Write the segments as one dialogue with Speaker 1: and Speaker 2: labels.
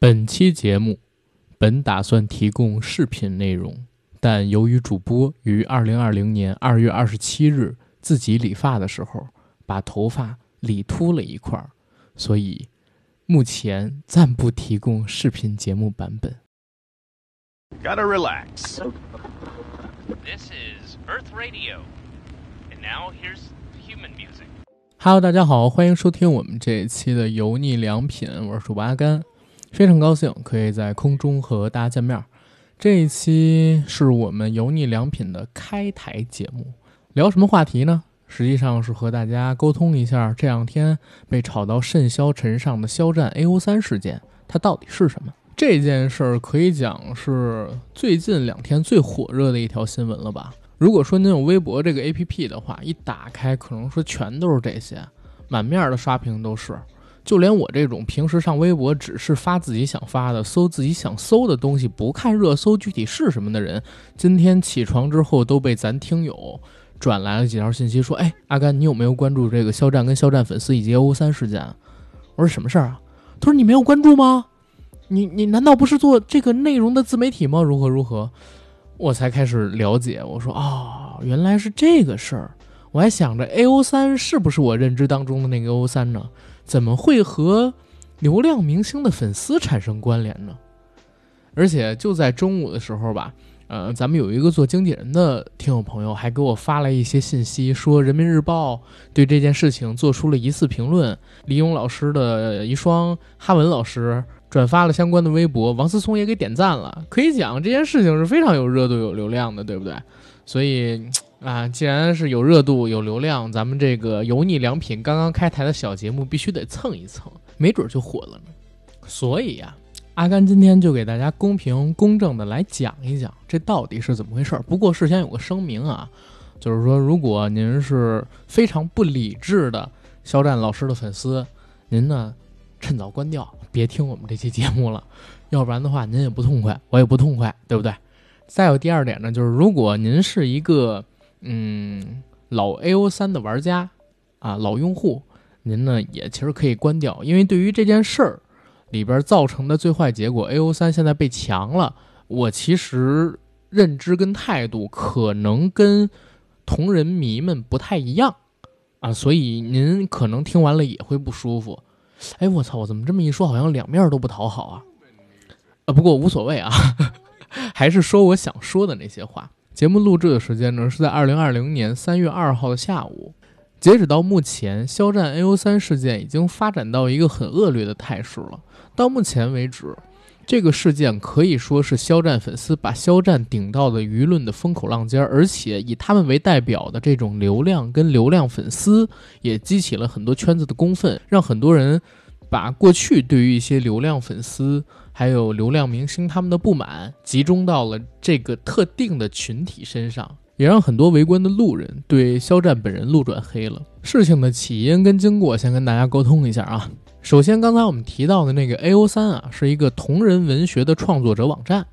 Speaker 1: 本期节目，本打算提供视频内容，但由于主播于二零二零年二月二十七日自己理发的时候把头发理秃了一块儿，所以目前暂不提供视频节目版本。
Speaker 2: Gotta relax.
Speaker 3: This is Earth Radio. And now here's human music.
Speaker 1: Hello，大家好，欢迎收听我们这一期的油腻良品，我是主播阿甘，非常高兴可以在空中和大家见面。这一期是我们油腻良品的开台节目，聊什么话题呢？实际上是和大家沟通一下这两天被炒到甚嚣尘上的肖战 AO 三事件，它到底是什么？这件事儿可以讲是最近两天最火热的一条新闻了吧？如果说您有微博这个 APP 的话，一打开可能说全都是这些，满面的刷屏都是。就连我这种平时上微博只是发自己想发的、搜自己想搜的东西，不看热搜具体是什么的人，今天起床之后都被咱听友转来了几条信息，说：“哎，阿甘，你有没有关注这个肖战跟肖战粉丝以及欧三事件？”我说：“什么事儿啊？”他说：“你没有关注吗？你你难道不是做这个内容的自媒体吗？如何如何？”我才开始了解，我说：“哦，原来是这个事儿。”我还想着 A O 三是不是我认知当中的那个 O 三呢？怎么会和流量明星的粉丝产生关联呢？而且就在中午的时候吧，呃，咱们有一个做经纪人的听友朋友还给我发来一些信息，说人民日报对这件事情做出了疑似评论，李勇老师的遗孀哈文老师转发了相关的微博，王思聪也给点赞了。可以讲这件事情是非常有热度、有流量的，对不对？所以啊，既然是有热度、有流量，咱们这个油腻良品刚刚开台的小节目必须得蹭一蹭，没准就火了呢。所以呀、阿甘今天就给大家公平公正的来讲一讲，这到底是怎么回事。不过事先有个声明啊，就是说，如果您是非常不理智的肖战老师的粉丝，您呢趁早关掉，别听我们这期节目了，要不然的话您也不痛快，我也不痛快，对不对？再有第二点呢，就是如果您是一个嗯老 AO 三的玩家啊，老用户，您呢也其实可以关掉，因为对于这件事儿里边造成的最坏结果，AO 三现在被强了，我其实认知跟态度可能跟同人迷们不太一样啊，所以您可能听完了也会不舒服。哎，我操！我怎么这么一说，好像两面都不讨好啊？啊，不过无所谓啊，还是说我想说的那些话。节目录制的时间呢是在二零二零年三月二号的下午。截止到目前，肖战 AO 三事件已经发展到一个很恶劣的态势了。到目前为止，这个事件可以说是肖战粉丝把肖战顶到了舆论的风口浪尖，而且以他们为代表的这种流量跟流量粉丝，也激起了很多圈子的公愤，让很多人把过去对于一些流量粉丝还有流量明星他们的不满集中到了这个特定的群体身上。也让很多围观的路人对肖战本人路转黑了。事情的起因跟经过，先跟大家沟通一下啊。首先，刚才我们提到的那个 A O 三啊，是一个同人文学的创作者网站。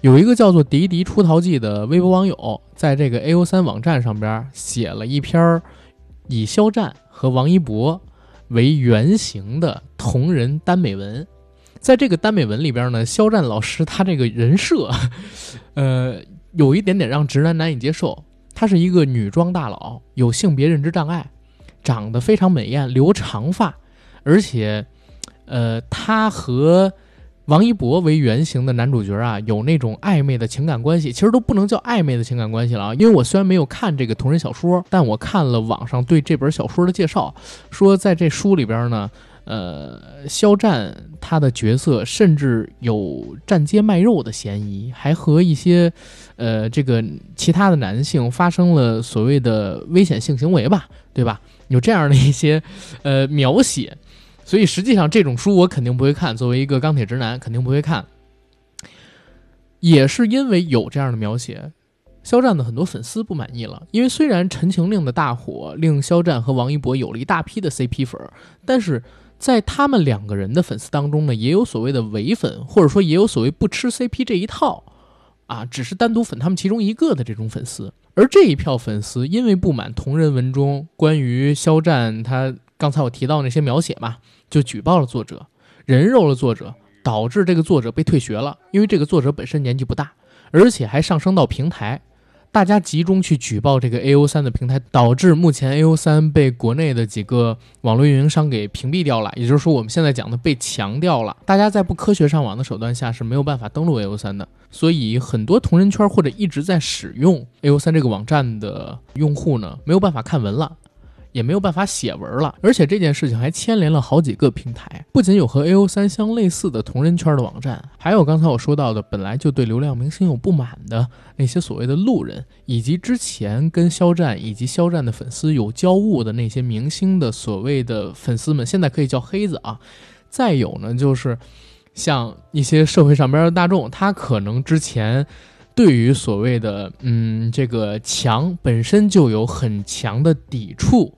Speaker 1: 有一个叫做“迪迪出逃记”的微博网友，在这个 A O 三网站上边写了一篇以肖战和王一博为原型的同人耽美文。在这个耽美文里边呢，肖战老师他这个人设，呃。有一点点让直男难以接受。他是一个女装大佬，有性别认知障碍，长得非常美艳，留长发，而且，呃，他和王一博为原型的男主角啊，有那种暧昧的情感关系，其实都不能叫暧昧的情感关系了啊。因为我虽然没有看这个同人小说，但我看了网上对这本小说的介绍，说在这书里边呢。呃，肖战他的角色甚至有站街卖肉的嫌疑，还和一些呃这个其他的男性发生了所谓的危险性行为吧，对吧？有这样的一些呃描写，所以实际上这种书我肯定不会看，作为一个钢铁直男肯定不会看。也是因为有这样的描写，肖战的很多粉丝不满意了，因为虽然《陈情令》的大火令肖战和王一博有了一大批的 CP 粉，但是在他们两个人的粉丝当中呢，也有所谓的伪粉，或者说也有所谓不吃 CP 这一套，啊，只是单独粉他们其中一个的这种粉丝。而这一票粉丝因为不满同人文中关于肖战他刚才我提到那些描写嘛，就举报了作者，人肉了作者，导致这个作者被退学了，因为这个作者本身年纪不大，而且还上升到平台。大家集中去举报这个 A O 三的平台，导致目前 A O 三被国内的几个网络运营商给屏蔽掉了。也就是说，我们现在讲的被强调了。大家在不科学上网的手段下是没有办法登录 A O 三的，所以很多同人圈或者一直在使用 A O 三这个网站的用户呢，没有办法看文了。也没有办法写文了，而且这件事情还牵连了好几个平台，不仅有和 A O 三相类似的同人圈的网站，还有刚才我说到的本来就对流量明星有不满的那些所谓的路人，以及之前跟肖战以及肖战的粉丝有交恶的那些明星的所谓的粉丝们，现在可以叫黑子啊。再有呢，就是像一些社会上边的大众，他可能之前。对于所谓的嗯，这个墙本身就有很强的抵触，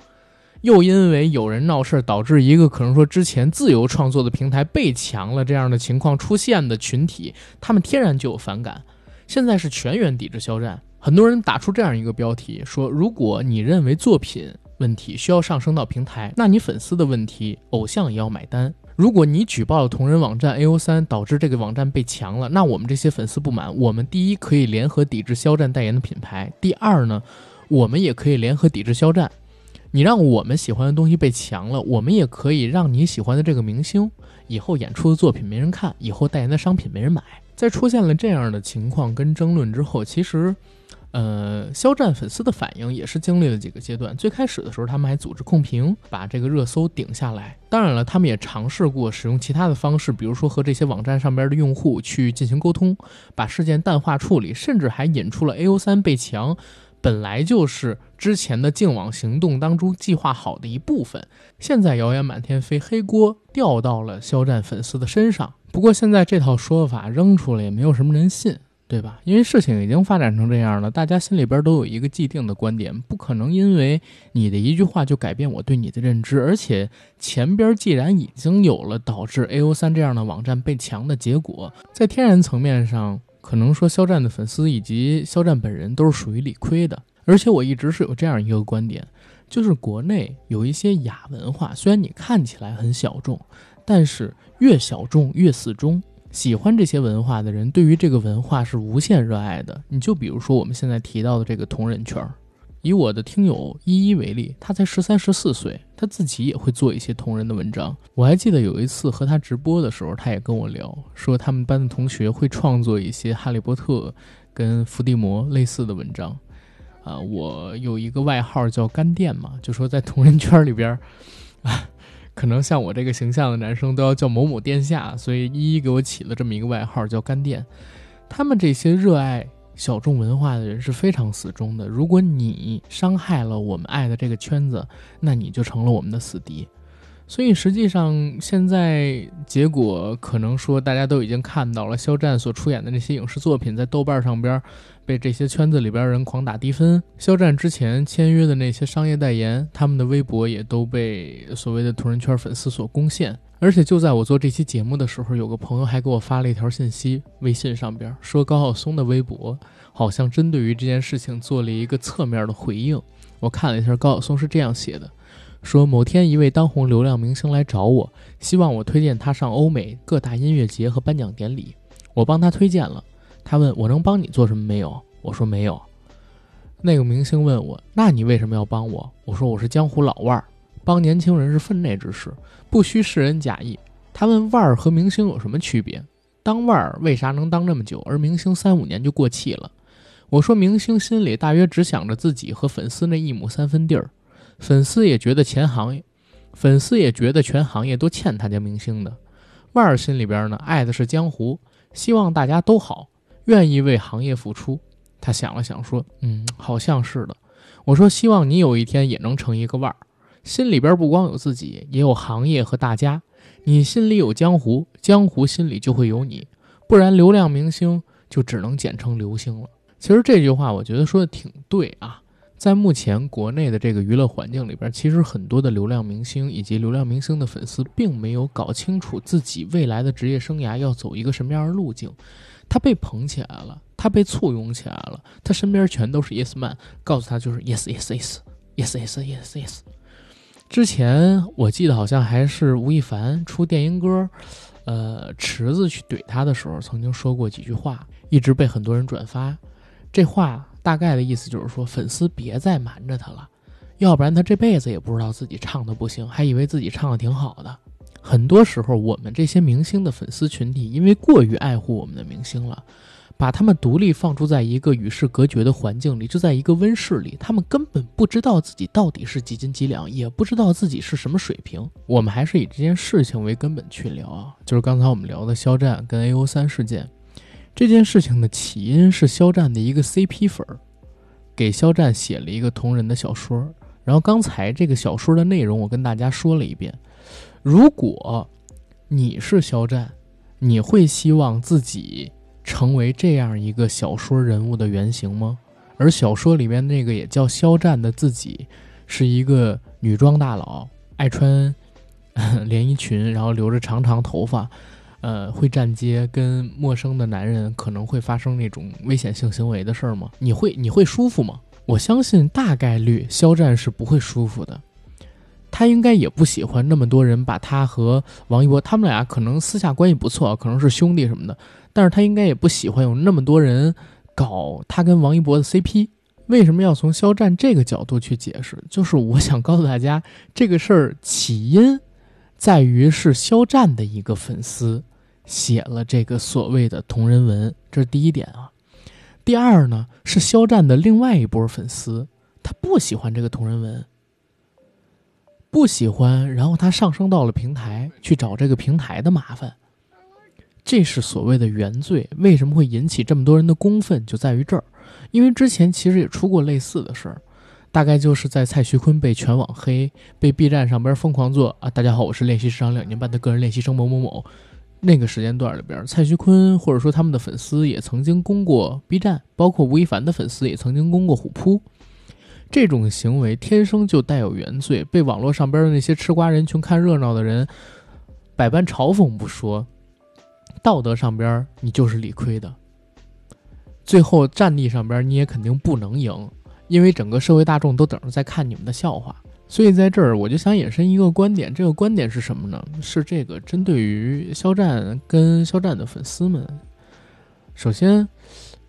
Speaker 1: 又因为有人闹事导致一个可能说之前自由创作的平台被强了这样的情况出现的群体，他们天然就有反感。现在是全员抵制肖战，很多人打出这样一个标题说：如果你认为作品问题需要上升到平台，那你粉丝的问题，偶像也要买单。如果你举报了同人网站 A O 三，导致这个网站被强了，那我们这些粉丝不满，我们第一可以联合抵制肖战代言的品牌，第二呢，我们也可以联合抵制肖战。你让我们喜欢的东西被强了，我们也可以让你喜欢的这个明星以后演出的作品没人看，以后代言的商品没人买。在出现了这样的情况跟争论之后，其实。呃，肖战粉丝的反应也是经历了几个阶段。最开始的时候，他们还组织控评，把这个热搜顶下来。当然了，他们也尝试过使用其他的方式，比如说和这些网站上边的用户去进行沟通，把事件淡化处理，甚至还引出了 A O 三被强，本来就是之前的净网行动当中计划好的一部分。现在谣言满天飞，黑锅掉到了肖战粉丝的身上。不过现在这套说法扔出来，也没有什么人信。对吧？因为事情已经发展成这样了，大家心里边都有一个既定的观点，不可能因为你的一句话就改变我对你的认知。而且前边既然已经有了导致 A O 三这样的网站被强的结果，在天然层面上，可能说肖战的粉丝以及肖战本人都是属于理亏的。而且我一直是有这样一个观点，就是国内有一些亚文化，虽然你看起来很小众，但是越小众越死忠。喜欢这些文化的人，对于这个文化是无限热爱的。你就比如说我们现在提到的这个同人圈儿，以我的听友依依为例，他才十三十四岁，他自己也会做一些同人的文章。我还记得有一次和他直播的时候，他也跟我聊，说他们班的同学会创作一些哈利波特跟伏地魔类似的文章。啊，我有一个外号叫干电嘛，就说在同人圈里边啊。可能像我这个形象的男生都要叫某某殿下，所以一一给我起了这么一个外号叫干电。他们这些热爱小众文化的人是非常死忠的。如果你伤害了我们爱的这个圈子，那你就成了我们的死敌。所以实际上现在结果可能说大家都已经看到了，肖战所出演的那些影视作品在豆瓣上边。被这些圈子里边人狂打低分。肖战之前签约的那些商业代言，他们的微博也都被所谓的同人圈粉丝所攻陷。而且就在我做这期节目的时候，有个朋友还给我发了一条信息，微信上边说高晓松的微博好像针对于这件事情做了一个侧面的回应。我看了一下，高晓松是这样写的：说某天一位当红流量明星来找我，希望我推荐他上欧美各大音乐节和颁奖典礼，我帮他推荐了。他问我能帮你做什么没有？我说没有。那个明星问我，那你为什么要帮我？我说我是江湖老腕儿，帮年轻人是分内之事，不需世人假意。他问腕儿和明星有什么区别？当腕儿为啥能当这么久，而明星三五年就过气了？我说明星心里大约只想着自己和粉丝那一亩三分地儿，粉丝也觉得全行业，粉丝也觉得全行业都欠他家明星的。腕儿心里边呢，爱的是江湖，希望大家都好。愿意为行业付出，他想了想说：“嗯，好像是的。”我说：“希望你有一天也能成一个腕儿，心里边不光有自己，也有行业和大家。你心里有江湖，江湖心里就会有你，不然流量明星就只能简称流星了。”其实这句话我觉得说的挺对啊。在目前国内的这个娱乐环境里边，其实很多的流量明星以及流量明星的粉丝，并没有搞清楚自己未来的职业生涯要走一个什么样的路径。他被捧起来了，他被簇拥起来了，他身边全都是 yes man，告诉他就是 yes yes yes yes yes yes yes。之前我记得好像还是吴亦凡出电音歌，呃池子去怼他的时候，曾经说过几句话，一直被很多人转发。这话大概的意思就是说，粉丝别再瞒着他了，要不然他这辈子也不知道自己唱的不行，还以为自己唱的挺好的。很多时候，我们这些明星的粉丝群体，因为过于爱护我们的明星了。把他们独立放逐在一个与世隔绝的环境里，就在一个温室里，他们根本不知道自己到底是几斤几两，也不知道自己是什么水平。我们还是以这件事情为根本去聊啊，就是刚才我们聊的肖战跟 A O 三事件。这件事情的起因是肖战的一个 CP 粉儿给肖战写了一个同人的小说，然后刚才这个小说的内容我跟大家说了一遍。如果你是肖战，你会希望自己？成为这样一个小说人物的原型吗？而小说里面那个也叫肖战的自己，是一个女装大佬，爱穿 连衣裙，然后留着长长头发，呃，会站街，跟陌生的男人可能会发生那种危险性行为的事儿吗？你会你会舒服吗？我相信大概率肖战是不会舒服的，他应该也不喜欢那么多人把他和王一博，他们俩可能私下关系不错，可能是兄弟什么的。但是他应该也不喜欢有那么多人搞他跟王一博的 CP。为什么要从肖战这个角度去解释？就是我想告诉大家，这个事儿起因在于是肖战的一个粉丝写了这个所谓的同人文，这是第一点啊。第二呢，是肖战的另外一波粉丝，他不喜欢这个同人文，不喜欢，然后他上升到了平台去找这个平台的麻烦。这是所谓的原罪，为什么会引起这么多人的公愤？就在于这儿，因为之前其实也出过类似的事儿，大概就是在蔡徐坤被全网黑，被 B 站上边疯狂做啊，大家好，我是练习时长两年半的个人练习生某某某。那个时间段里边，蔡徐坤或者说他们的粉丝也曾经攻过 B 站，包括吴亦凡的粉丝也曾经攻过虎扑。这种行为天生就带有原罪，被网络上边的那些吃瓜人群看热闹的人百般嘲讽不说。道德上边你就是理亏的，最后战力上边你也肯定不能赢，因为整个社会大众都等着在看你们的笑话。所以在这儿我就想引申一个观点，这个观点是什么呢？是这个针对于肖战跟肖战的粉丝们，首先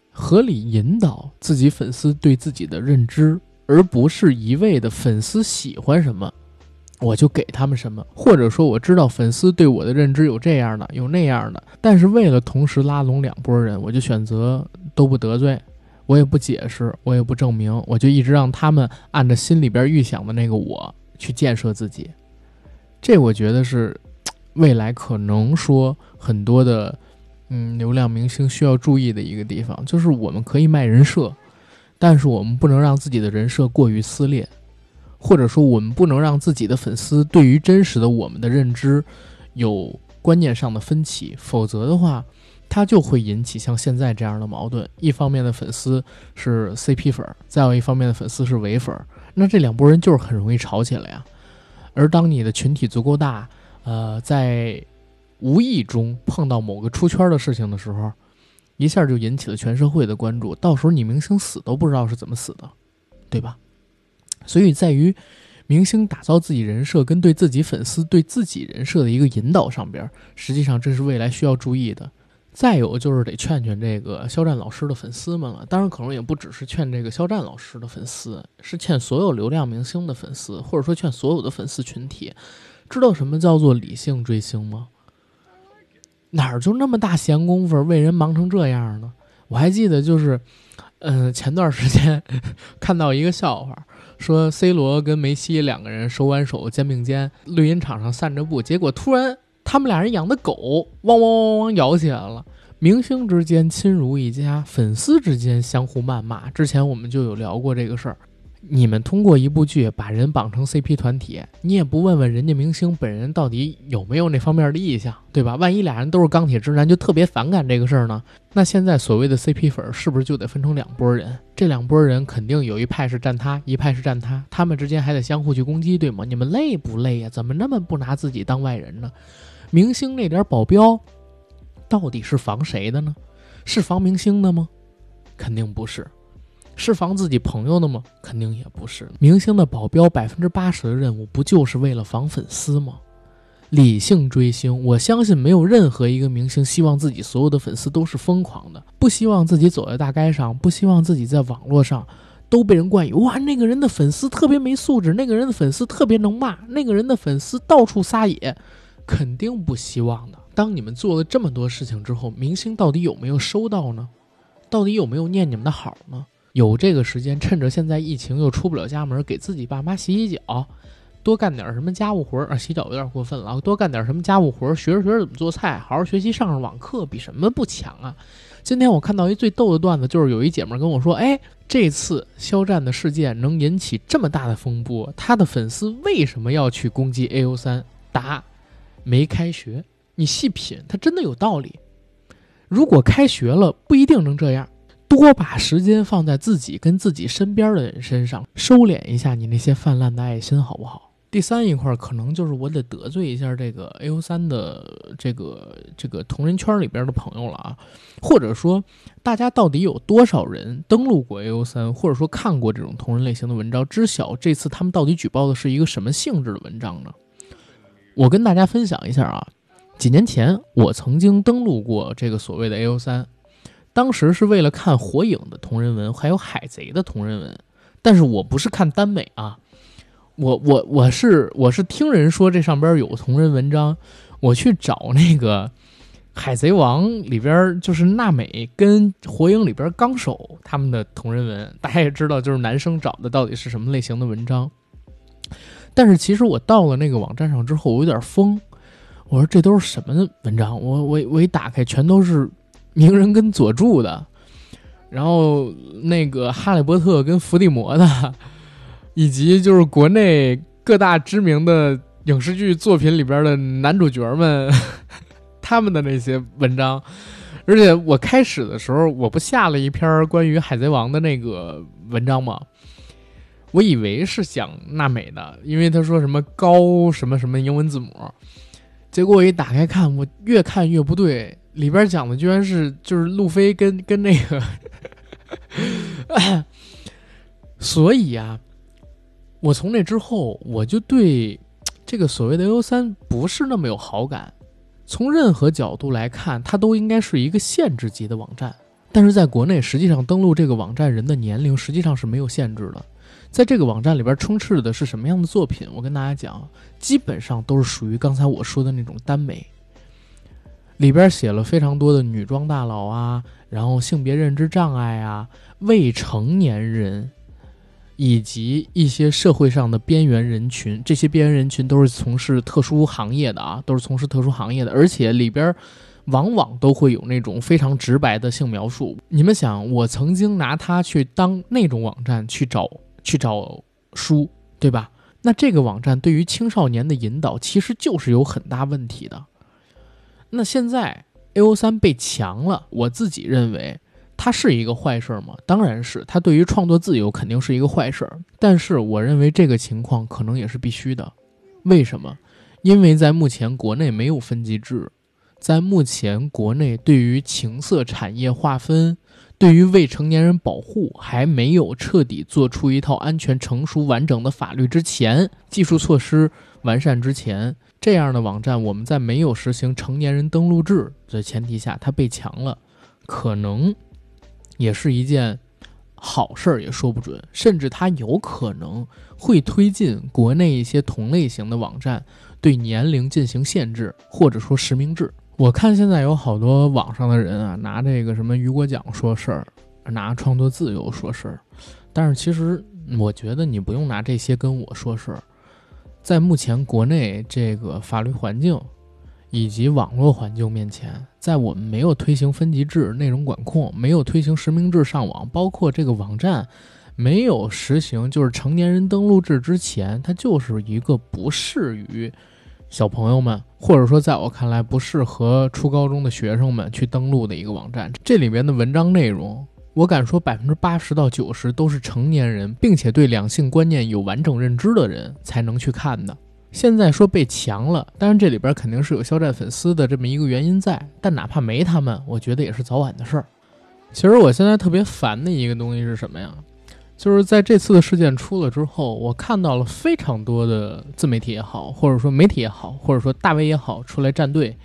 Speaker 1: 合理引导自己粉丝对自己的认知，而不是一味的粉丝喜欢什么。我就给他们什么，或者说我知道粉丝对我的认知有这样的，有那样的，但是为了同时拉拢两拨人，我就选择都不得罪，我也不解释，我也不证明，我就一直让他们按着心里边预想的那个我去建设自己。这我觉得是未来可能说很多的嗯流量明星需要注意的一个地方，就是我们可以卖人设，但是我们不能让自己的人设过于撕裂。或者说，我们不能让自己的粉丝对于真实的我们的认知有观念上的分歧，否则的话，它就会引起像现在这样的矛盾。一方面的粉丝是 CP 粉，再有一方面的粉丝是伪粉，那这两拨人就是很容易吵起来呀。而当你的群体足够大，呃，在无意中碰到某个出圈的事情的时候，一下就引起了全社会的关注，到时候你明星死都不知道是怎么死的，对吧？所以，在于明星打造自己人设跟对自己粉丝对自己人设的一个引导上边，实际上这是未来需要注意的。再有就是得劝劝这个肖战老师的粉丝们了，当然可能也不只是劝这个肖战老师的粉丝，是劝所有流量明星的粉丝，或者说劝所有的粉丝群体，知道什么叫做理性追星吗？哪儿就那么大闲工夫为人忙成这样呢？我还记得就是，嗯，前段时间 看到一个笑话。说 C 罗跟梅西两个人手挽手肩并肩，绿茵场上散着步，结果突然他们俩人养的狗汪汪汪汪咬起来了。明星之间亲如一家，粉丝之间相互谩骂。之前我们就有聊过这个事儿。你们通过一部剧把人绑成 CP 团体，你也不问问人家明星本人到底有没有那方面的意向，对吧？万一俩人都是钢铁直男，就特别反感这个事儿呢？那现在所谓的 CP 粉是不是就得分成两拨人？这两拨人肯定有一派是站他，一派是站他，他们之间还得相互去攻击，对吗？你们累不累呀？怎么那么不拿自己当外人呢？明星那点保镖，到底是防谁的呢？是防明星的吗？肯定不是。是防自己朋友的吗？肯定也不是。明星的保镖百分之八十的任务不就是为了防粉丝吗？理性追星。我相信没有任何一个明星希望自己所有的粉丝都是疯狂的，不希望自己走在大街上，不希望自己在网络上都被人冠以哇那个人的粉丝特别没素质，那个人的粉丝特别能骂，那个人的粉丝到处撒野，肯定不希望的。当你们做了这么多事情之后，明星到底有没有收到呢？到底有没有念你们的好呢？有这个时间，趁着现在疫情又出不了家门，给自己爸妈洗洗脚，多干点什么家务活儿啊！洗脚有点过分了，多干点什么家务活儿，学着学着怎么做菜，好好学习，上上网课，比什么不强啊！今天我看到一最逗的段子，就是有一姐们跟我说：“哎，这次肖战的事件能引起这么大的风波，他的粉丝为什么要去攻击 A O 三？答：没开学。你细品，他真的有道理。如果开学了，不一定能这样。”多把时间放在自己跟自己身边的人身上，收敛一下你那些泛滥的爱心，好不好？第三一块可能就是我得得罪一下这个 A O 三的这个这个同人圈里边的朋友了啊，或者说大家到底有多少人登录过 A O 三，或者说看过这种同人类型的文章，知晓这次他们到底举报的是一个什么性质的文章呢？我跟大家分享一下啊，几年前我曾经登录过这个所谓的 A O 三。当时是为了看火影的同人文，还有海贼的同人文，但是我不是看耽美啊，我我我是我是听人说这上边有同人文章，我去找那个海贼王里边就是娜美跟火影里边纲手他们的同人文，大家也知道就是男生找的到底是什么类型的文章，但是其实我到了那个网站上之后，我有点疯，我说这都是什么文章？我我我一打开，全都是。鸣人跟佐助的，然后那个哈利波特跟伏地魔的，以及就是国内各大知名的影视剧作品里边的男主角们，他们的那些文章。而且我开始的时候，我不下了一篇关于海贼王的那个文章吗？我以为是讲娜美的，因为他说什么高什么什么英文字母，结果我一打开看，我越看越不对。里边讲的居然是就是路飞跟跟那个，所以啊，我从那之后我就对这个所谓的 U 三不是那么有好感。从任何角度来看，它都应该是一个限制级的网站。但是在国内，实际上登录这个网站人的年龄实际上是没有限制的。在这个网站里边充斥的是什么样的作品？我跟大家讲，基本上都是属于刚才我说的那种耽美。里边写了非常多的女装大佬啊，然后性别认知障碍啊，未成年人，以及一些社会上的边缘人群。这些边缘人群都是从事特殊行业的啊，都是从事特殊行业的，而且里边往往都会有那种非常直白的性描述。你们想，我曾经拿它去当那种网站去找去找书，对吧？那这个网站对于青少年的引导其实就是有很大问题的。那现在 A O 三被强了，我自己认为它是一个坏事儿吗？当然是，它对于创作自由肯定是一个坏事儿。但是我认为这个情况可能也是必须的。为什么？因为在目前国内没有分级制，在目前国内对于情色产业划分、对于未成年人保护还没有彻底做出一套安全、成熟、完整的法律之前，技术措施完善之前。这样的网站，我们在没有实行成年人登录制的前提下，它被强了，可能也是一件好事儿，也说不准。甚至它有可能会推进国内一些同类型的网站对年龄进行限制，或者说实名制。我看现在有好多网上的人啊，拿这个什么雨果奖说事儿，拿创作自由说事儿，但是其实我觉得你不用拿这些跟我说事儿。在目前国内这个法律环境以及网络环境面前，在我们没有推行分级制、内容管控，没有推行实名制上网，包括这个网站没有实行就是成年人登录制之前，它就是一个不适于小朋友们，或者说在我看来不适合初高中的学生们去登录的一个网站。这里面的文章内容。我敢说，百分之八十到九十都是成年人，并且对两性观念有完整认知的人才能去看的。现在说被强了，当然这里边肯定是有肖战粉丝的这么一个原因在，但哪怕没他们，我觉得也是早晚的事儿。其实我现在特别烦的一个东西是什么呀？就是在这次的事件出了之后，我看到了非常多的自媒体也好，或者说媒体也好，或者说大 V 也好，出来站队，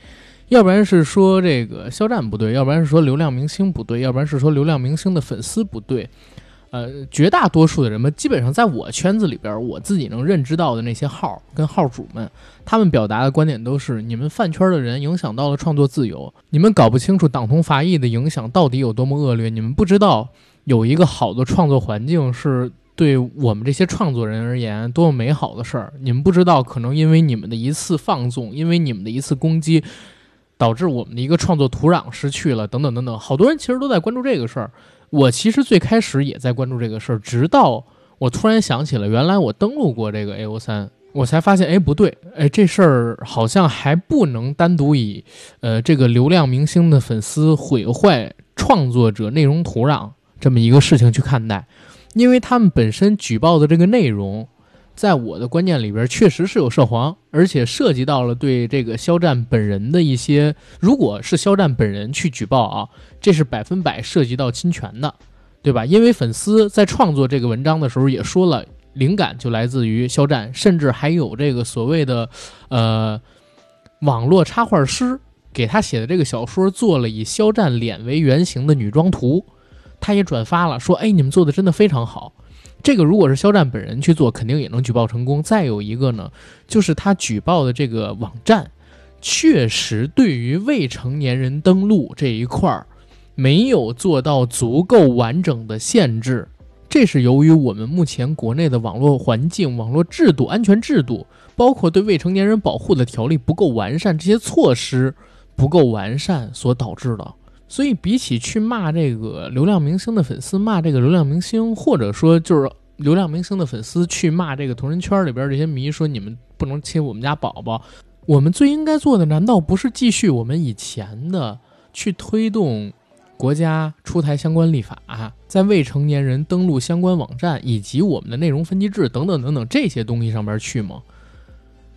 Speaker 1: 要不然是说这个肖战不对，要不然是说流量明星不对，要不然是说流量明星的粉丝不对。呃，绝大多数的人们，基本上在我圈子里边，我自己能认知到的那些号跟号主们，他们表达的观点都是：你们饭圈的人影响到了创作自由，你们搞不清楚党同伐异的影响到底有多么恶劣，你们不知道有一个好的创作环境是对我们这些创作人而言多么美好的事儿，你们不知道可能因为你们的一次放纵，因为你们的一次攻击，导致我们的一个创作土壤失去了，等等等等，好多人其实都在关注这个事儿。我其实最开始也在关注这个事儿，直到我突然想起了，原来我登录过这个 A O 三，我才发现，哎，不对，哎，这事儿好像还不能单独以，呃，这个流量明星的粉丝毁坏创作者内容土壤这么一个事情去看待，因为他们本身举报的这个内容。在我的观念里边，确实是有涉黄，而且涉及到了对这个肖战本人的一些。如果是肖战本人去举报啊，这是百分百涉及到侵权的，对吧？因为粉丝在创作这个文章的时候也说了，灵感就来自于肖战，甚至还有这个所谓的，呃，网络插画师给他写的这个小说做了以肖战脸为原型的女装图，他也转发了，说：“哎，你们做的真的非常好。”这个如果是肖战本人去做，肯定也能举报成功。再有一个呢，就是他举报的这个网站，确实对于未成年人登录这一块儿，没有做到足够完整的限制。这是由于我们目前国内的网络环境、网络制度、安全制度，包括对未成年人保护的条例不够完善，这些措施不够完善所导致的。所以，比起去骂这个流量明星的粉丝，骂这个流量明星，或者说就是流量明星的粉丝去骂这个同人圈里边这些迷，说你们不能亲我们家宝宝，我们最应该做的，难道不是继续我们以前的去推动国家出台相关立法，在未成年人登录相关网站以及我们的内容分级制等等等等这些东西上边去吗？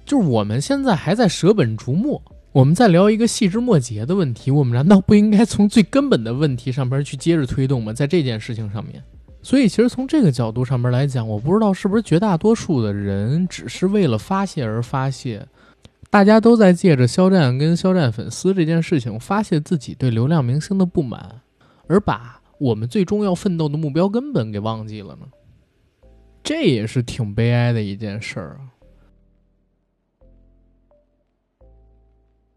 Speaker 1: 就是我们现在还在舍本逐末。我们在聊一个细枝末节的问题，我们难道不应该从最根本的问题上边去接着推动吗？在这件事情上面，所以其实从这个角度上边来讲，我不知道是不是绝大多数的人只是为了发泄而发泄，大家都在借着肖战跟肖战粉丝这件事情发泄自己对流量明星的不满，而把我们最终要奋斗的目标根本给忘记了呢？这也是挺悲哀的一件事儿啊。